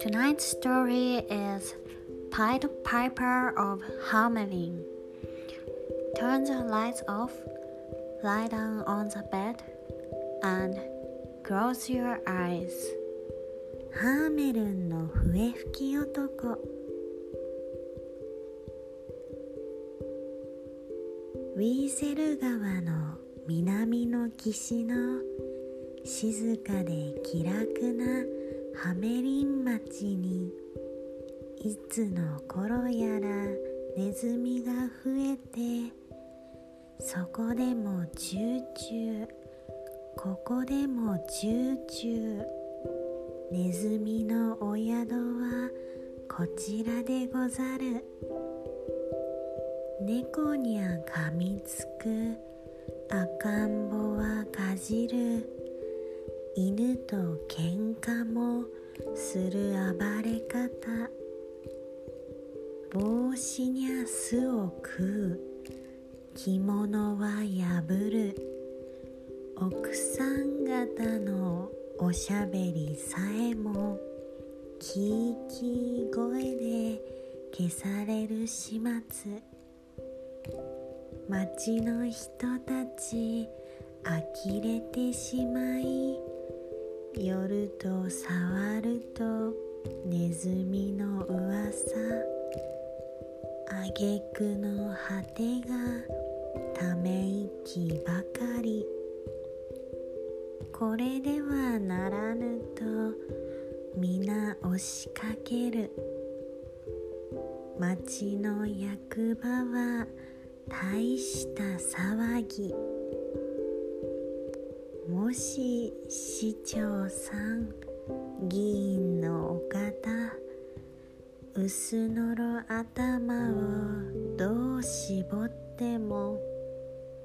Tonight's story is Pied Piper of Hamelin. Turn the lights off, lie down on the bed, and close your eyes. ハーメルンの笛吹き男ウィーセル川の 南の岸の静かで気楽なハメリン町にいつの頃やらネズミが増えてそこでもチューチューここでもチューチューネズミのお宿はこちらでござる。猫にゃ噛みつく。赤ん坊はかじる。犬と喧嘩もする暴れ方。帽子にゃ巣を食う。着物は破る。奥さん方のおしゃべりさえも。キーキー声で消される始末。街の人たち呆れてしまい夜と触るとネズミの噂挙句の果てがため息ばかり。これではならぬと皆押しかける。町の役場は大した騒ぎ。もし市長さん議員のお方薄のろ頭をどう絞っても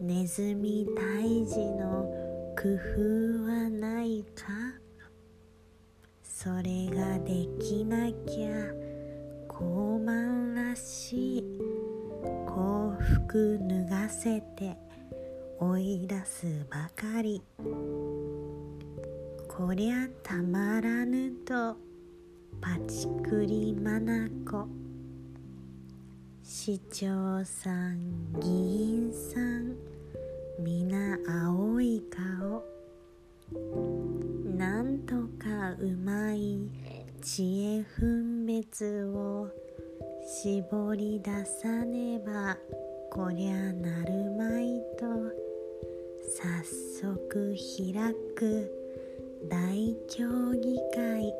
ネズミ退治の工夫はないか？それができなきゃ高慢らしい。幸福脱がせて追い出すばかり。こりゃたまらぬとパチクリマナコ市長さん議員さん皆青い顔。なんとかうまい知恵分別を絞り出さねばこりゃなるまいと早速開く大協議会。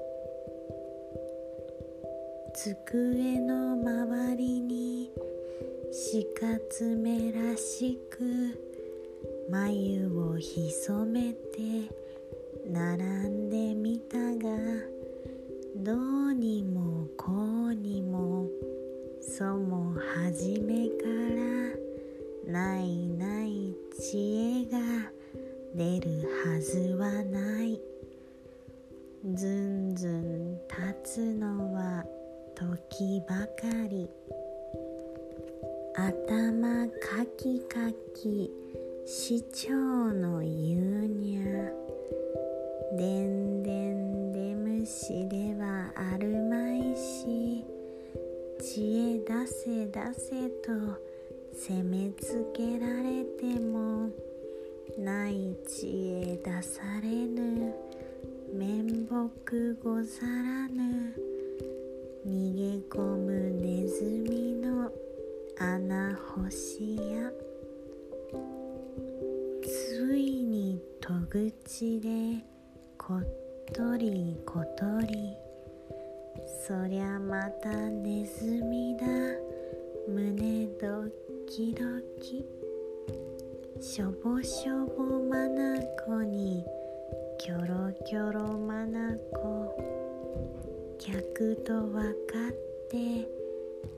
机の周りにしかつめらしく眉を潜めて並んでみたがどうにもこうにもそも初めからないない知恵が出るはずはない。ずんずん立つのは時ばかり。頭かきかき市長の言うたネズミだ。胸ドキドキ。しょぼしょぼまなこに。キョロキョロまなこ。客と分かって。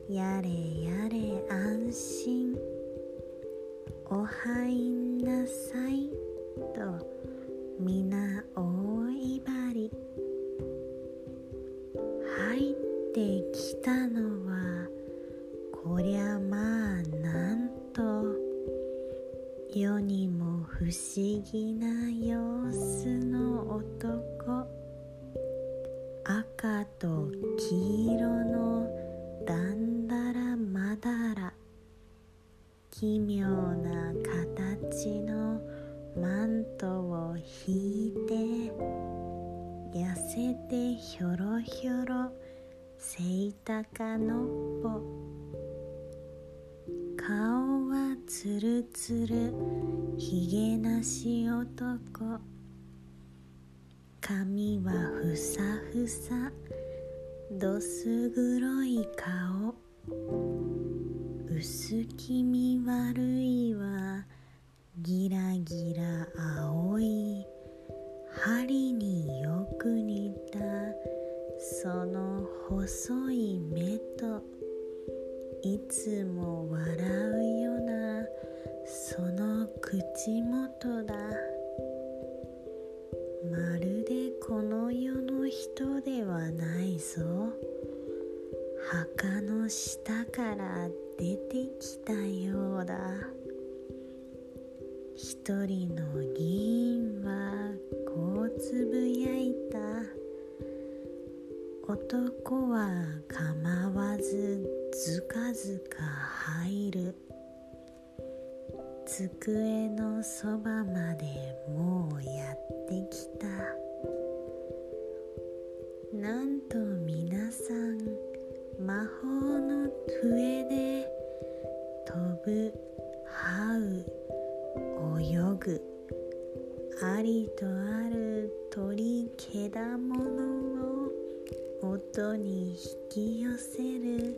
やれやれ安心。おはいんなさい。と皆大てひょろひょろセイタカノッポ顔はつるつるひげなし男。髪はふさふさどす黒い顔。薄気味悪いわギラギラ青い。針によく似その細い目といつも笑うようなその口元だ。まるでこの世の人ではないぞ。墓の下から出てきたようだ。一人の議員はこうつぶやいた男は構わずずかずか入る。机のそばまでもうやってきた。なんと皆さん魔法の笛で飛ぶ這う泳ぐ。ありとある鳥けだものを音に引き寄せる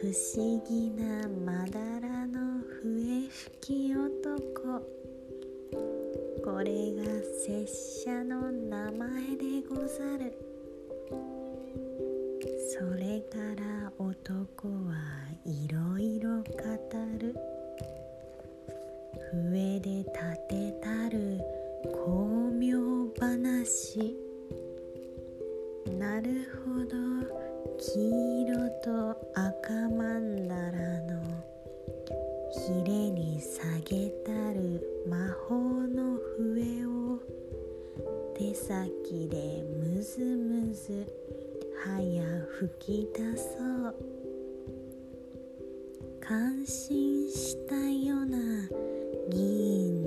不思議なまだらの笛吹き男。これが拙者の名前でござる。それから男はいろいろ語る。笛で立てたる巧妙話。るほど。黄色と赤マンダラのひれに下げたる魔法の笛を手先でむずむずはや吹き出そう感心したような議員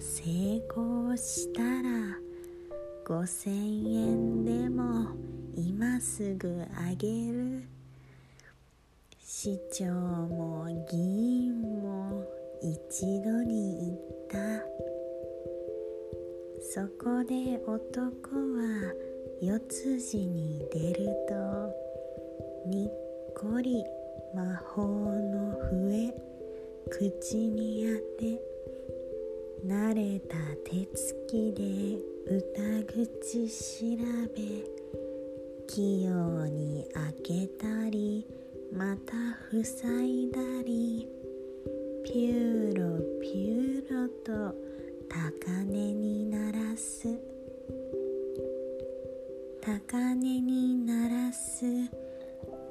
成功したら五千円でも今すぐあげる市長も議員も一度に言った。そこで男は四筋に出るとにっこり魔法の笛口に当て慣れた手つきで歌口調べ器用に開けたりまた塞いだりピューロピューロと高音に鳴らす。高音に鳴らす。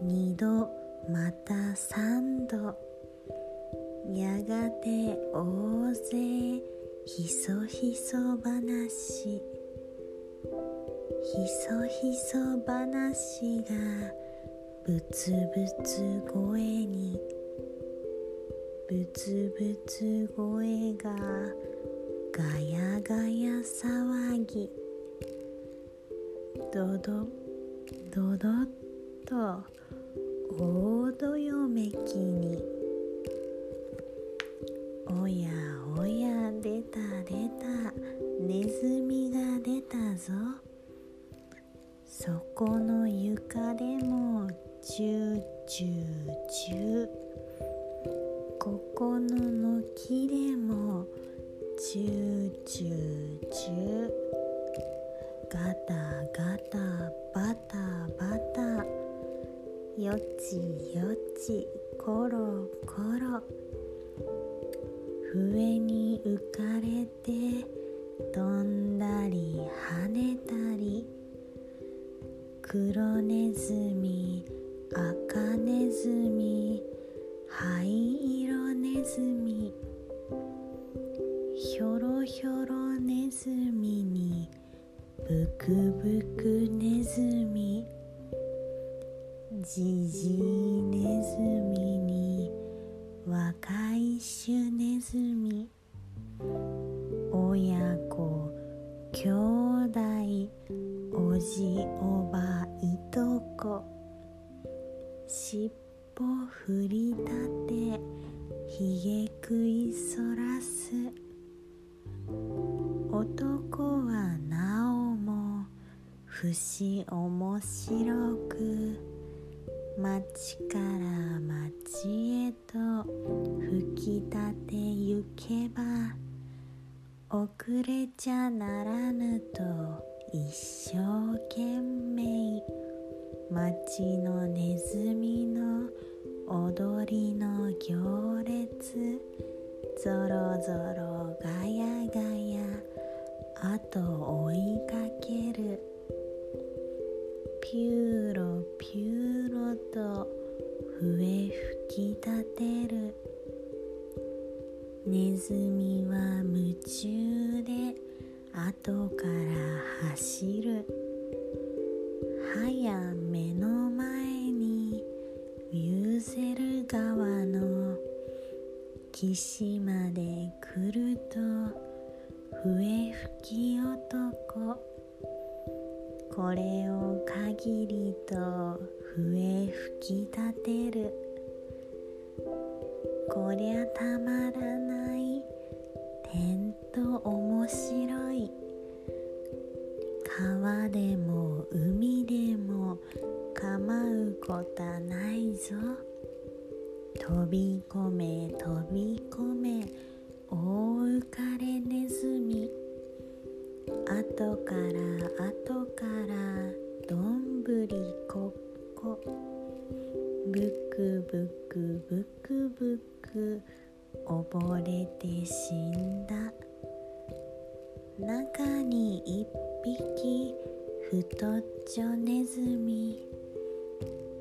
二度また三度。やがて大勢ひそひそ話。ひそひそ話がぶつぶつ声に。ぶつぶつ声がガヤガヤ騒ぎ。ドドドドッと大どよめきに。おやおや出た出た。ネズミが出たぞ。そこの床でもジュジュジュー。ここの軒でもジュジュジュー。ガタガタバタバタ。よちよちコロコロ。笛に浮かれて飛んだり跳ねたり黒ネズミ赤ネズミ灰色ネズミひょろひょろネズミにブクブクネズミじじいネズミに若い種不思面白く町から町へと吹き立てゆけば遅れちゃならぬと一生懸命町のネズミの踊りの行列ぞろぞろガヤガヤ後追いかける。ピューロピューロと笛吹き立てる。ネズミは夢中で後から走る。早や目の前にウェーゼル川の岸まで来ると笛吹き男。これを限りと笛吹き立てる。こりゃたまらないてんと面白い。川でも海でも構うこたないぞ。飛び込め飛び込め大浮かれネズミ。後から後からどんぶりこっこ。ぶくぶくぶくぶく溺れて死んだ。中に一匹太っちょネズミ。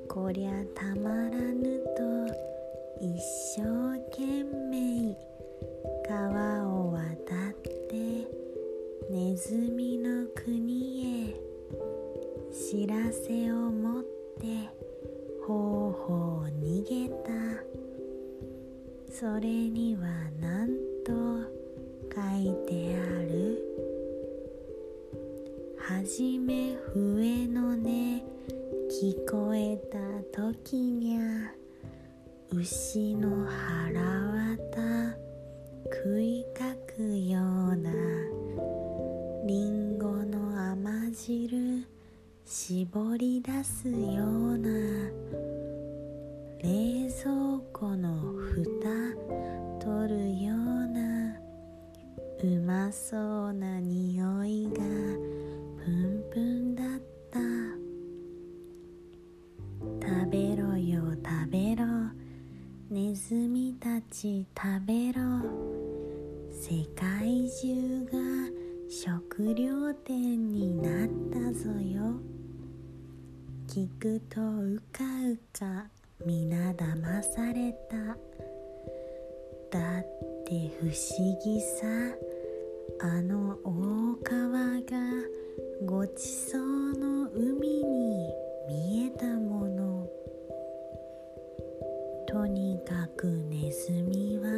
こりゃたまらぬと一生懸命川を渡って。ネズミの国へ知らせを持ってほうほう逃げた。それには何と書いてある。はじめ笛の音聞こえた時にゃ。牛の腹渡り出すような聞くとうかうか。皆騙された。だって不思議さ。あの大川がごちそうの海に見えたもの。とにかくネズミは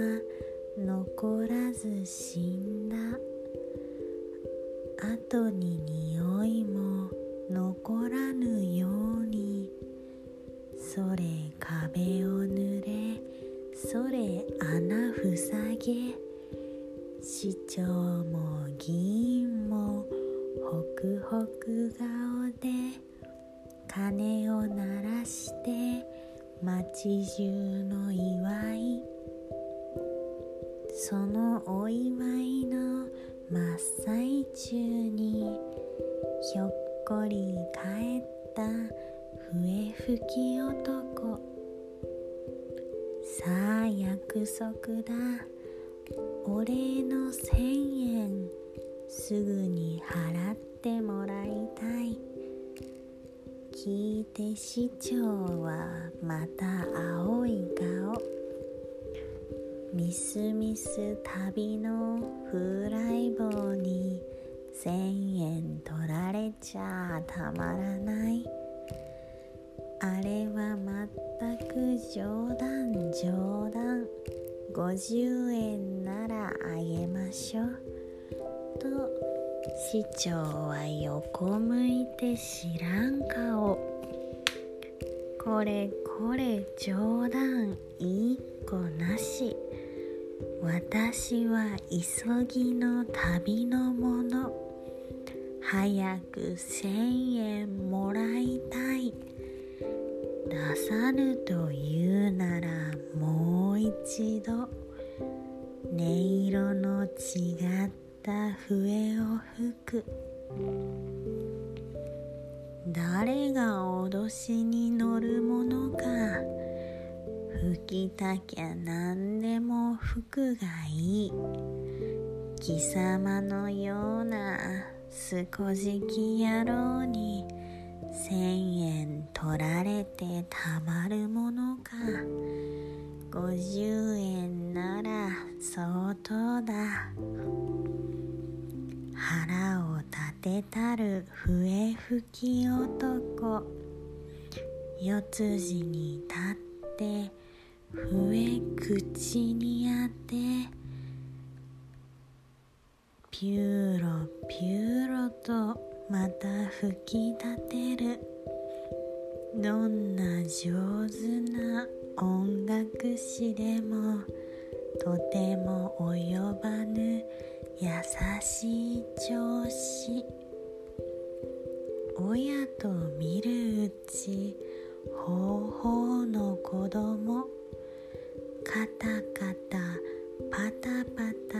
残らず死んだ。後に匂いも残らぬそれ壁を濡れそれ穴塞げ市長も議員もホクホク顔で鐘を鳴らして街中の祝い。そのお祝いの真っ最中にひょっこり帰った笛吹き男。さあ約束だ。お礼の千円すぐに払ってもらいたい。聞いて市長はまた青い顔。ミスミス旅の風来坊に千円取られちゃたまらない。あれはまったく冗談冗談。50円ならあげましょう。と市長は横向いて知らん顔。これこれ冗談一個なし。私は急ぎの旅のもの。早く千円もらいたい。出さぬと言うならもう一度音色の違った笛を吹く。誰が脅しに乗るものか吹きたきゃ何でも吹くがいい。貴様のような少しき野郎に千円取られてたまるものか。50円なら相当だ。腹を立てたる笛吹き男。四つ辻に立って笛口に当て。ピューロピューロとまた吹き立てる。どんな上手な音楽師でもとても及ばぬ優しい調子親と見るうち方法の子供。カタカタパタパタ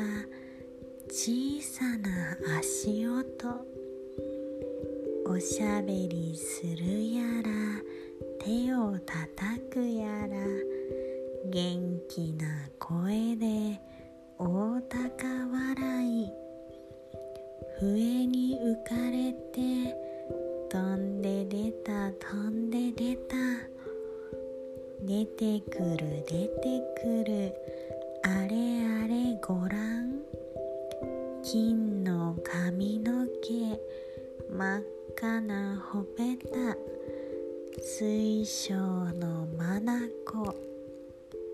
小さな足音。おしゃべりするやら手をたたくやら元気な声で大高笑い。笛に浮かれて飛んで出た飛んで出た。出てくる出てくる。あれあれごらん。金の髪の毛真っ赤なほべた。水晶の眼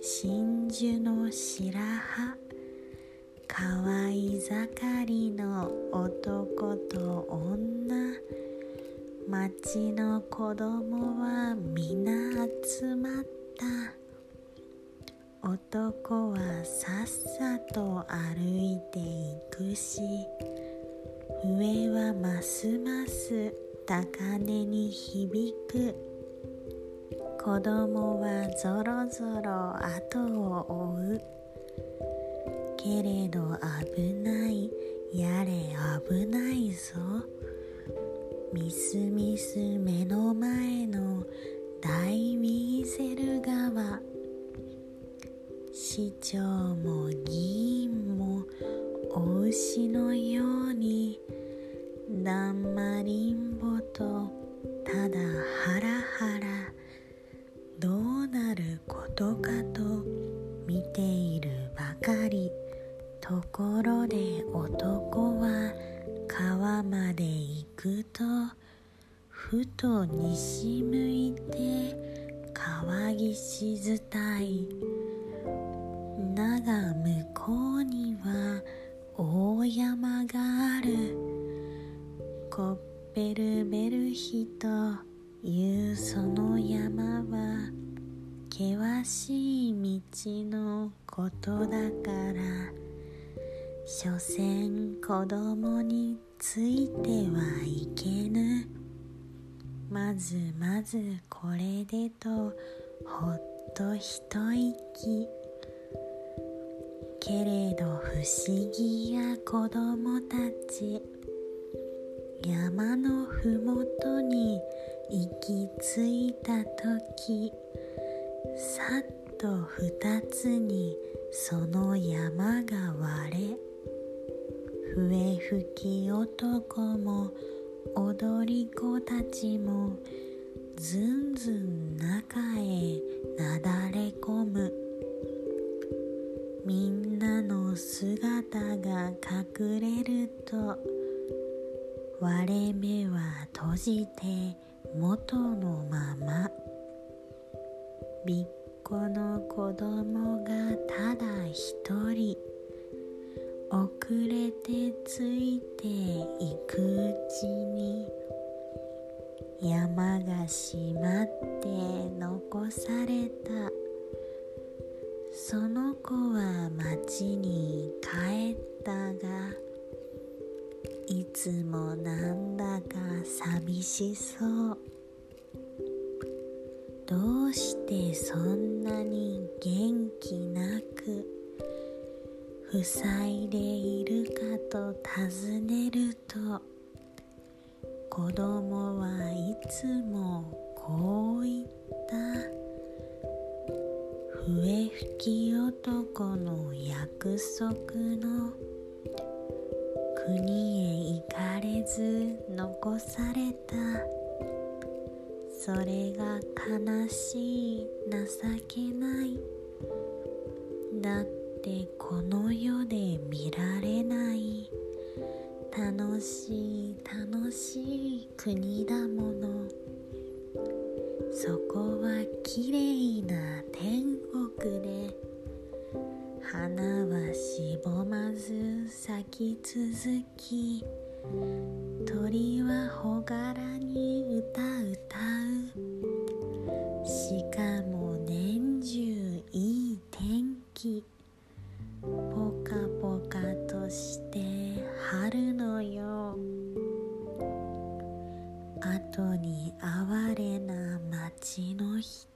真珠の白羽。かわい盛りの男と女。町の子供は皆集まった。男はさっさと歩いていくし。上はますます高音に響く。子供はぞろぞろ後を追う。けれど危ない。やれ危ないぞ。みすみす目の前の大ウィーゼル川。市長も議員もお牛のように。だんまりんぼとただハラハラどうなることかと見ているばかりところで男は川まで行くとふと西向いて川岸伝いだが向こうには大山があるコッペルベルヒというその山は険しい道のことだから所詮子供についてはいけぬ。貧ずまずこれでとほっと一息。けれど不思議や子供たち。山のふもとに行き着いた時さっと二つにその山が割れ笛吹き男も踊り子たちもずんずん中へなだれ込む。みんなの姿が隠れると割れ目は閉じて元のまま。びっこの子供がただ一人。遅れてついていくうちに。山が閉まって残された。その子は町に帰ったが。いつもなんだか寂しそう。どうしてそんなに元気なく塞いでいるかと尋ねると子供はいつもこう言った。笛吹き男の約束の国へ行かれず残された。それが悲しい情けない。だってこの世で見られない。楽しい楽しい国だもの。そこはきれいな天国で。花はしぼまず咲き続き鳥は朗らに歌歌う。しかも年中いい天気。ポカポカとして春のよ後に哀れな町の人。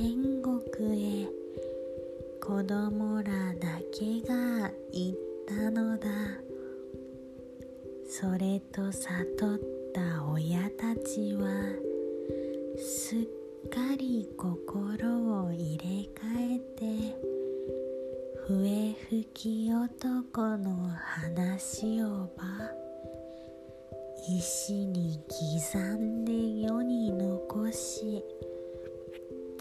天国へ。子供らだけが行ったのだ。それと悟った親たちはすっかり心を入れ替えて笛吹き男の話をば石に刻んで世に残し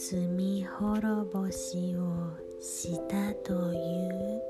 罪滅ぼしをしたという。